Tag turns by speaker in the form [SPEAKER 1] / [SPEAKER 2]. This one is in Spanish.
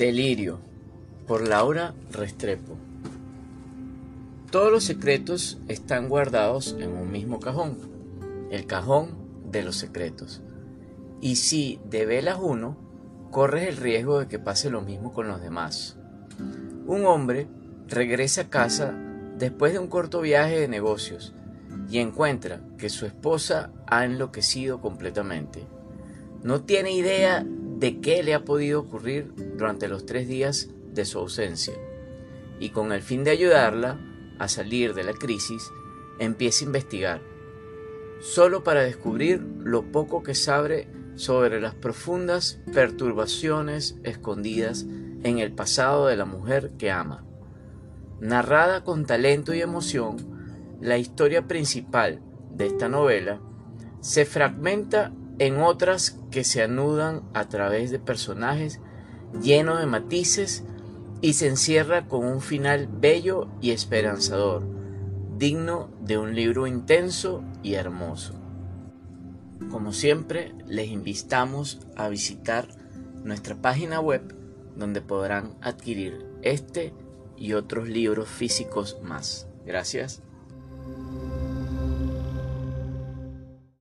[SPEAKER 1] Delirio por Laura Restrepo. Todos los secretos están guardados en un mismo cajón, el cajón de los secretos. Y si develas uno, corres el riesgo de que pase lo mismo con los demás. Un hombre regresa a casa después de un corto viaje de negocios y encuentra que su esposa ha enloquecido completamente. No tiene idea de qué le ha podido ocurrir durante los tres días de su ausencia. Y con el fin de ayudarla a salir de la crisis, empieza a investigar, solo para descubrir lo poco que sabe sobre las profundas perturbaciones escondidas en el pasado de la mujer que ama. Narrada con talento y emoción, la historia principal de esta novela se fragmenta en otras que se anudan a través de personajes llenos de matices y se encierra con un final bello y esperanzador, digno de un libro intenso y hermoso. Como siempre, les invitamos a visitar nuestra página web donde podrán adquirir este y otros libros físicos más. Gracias.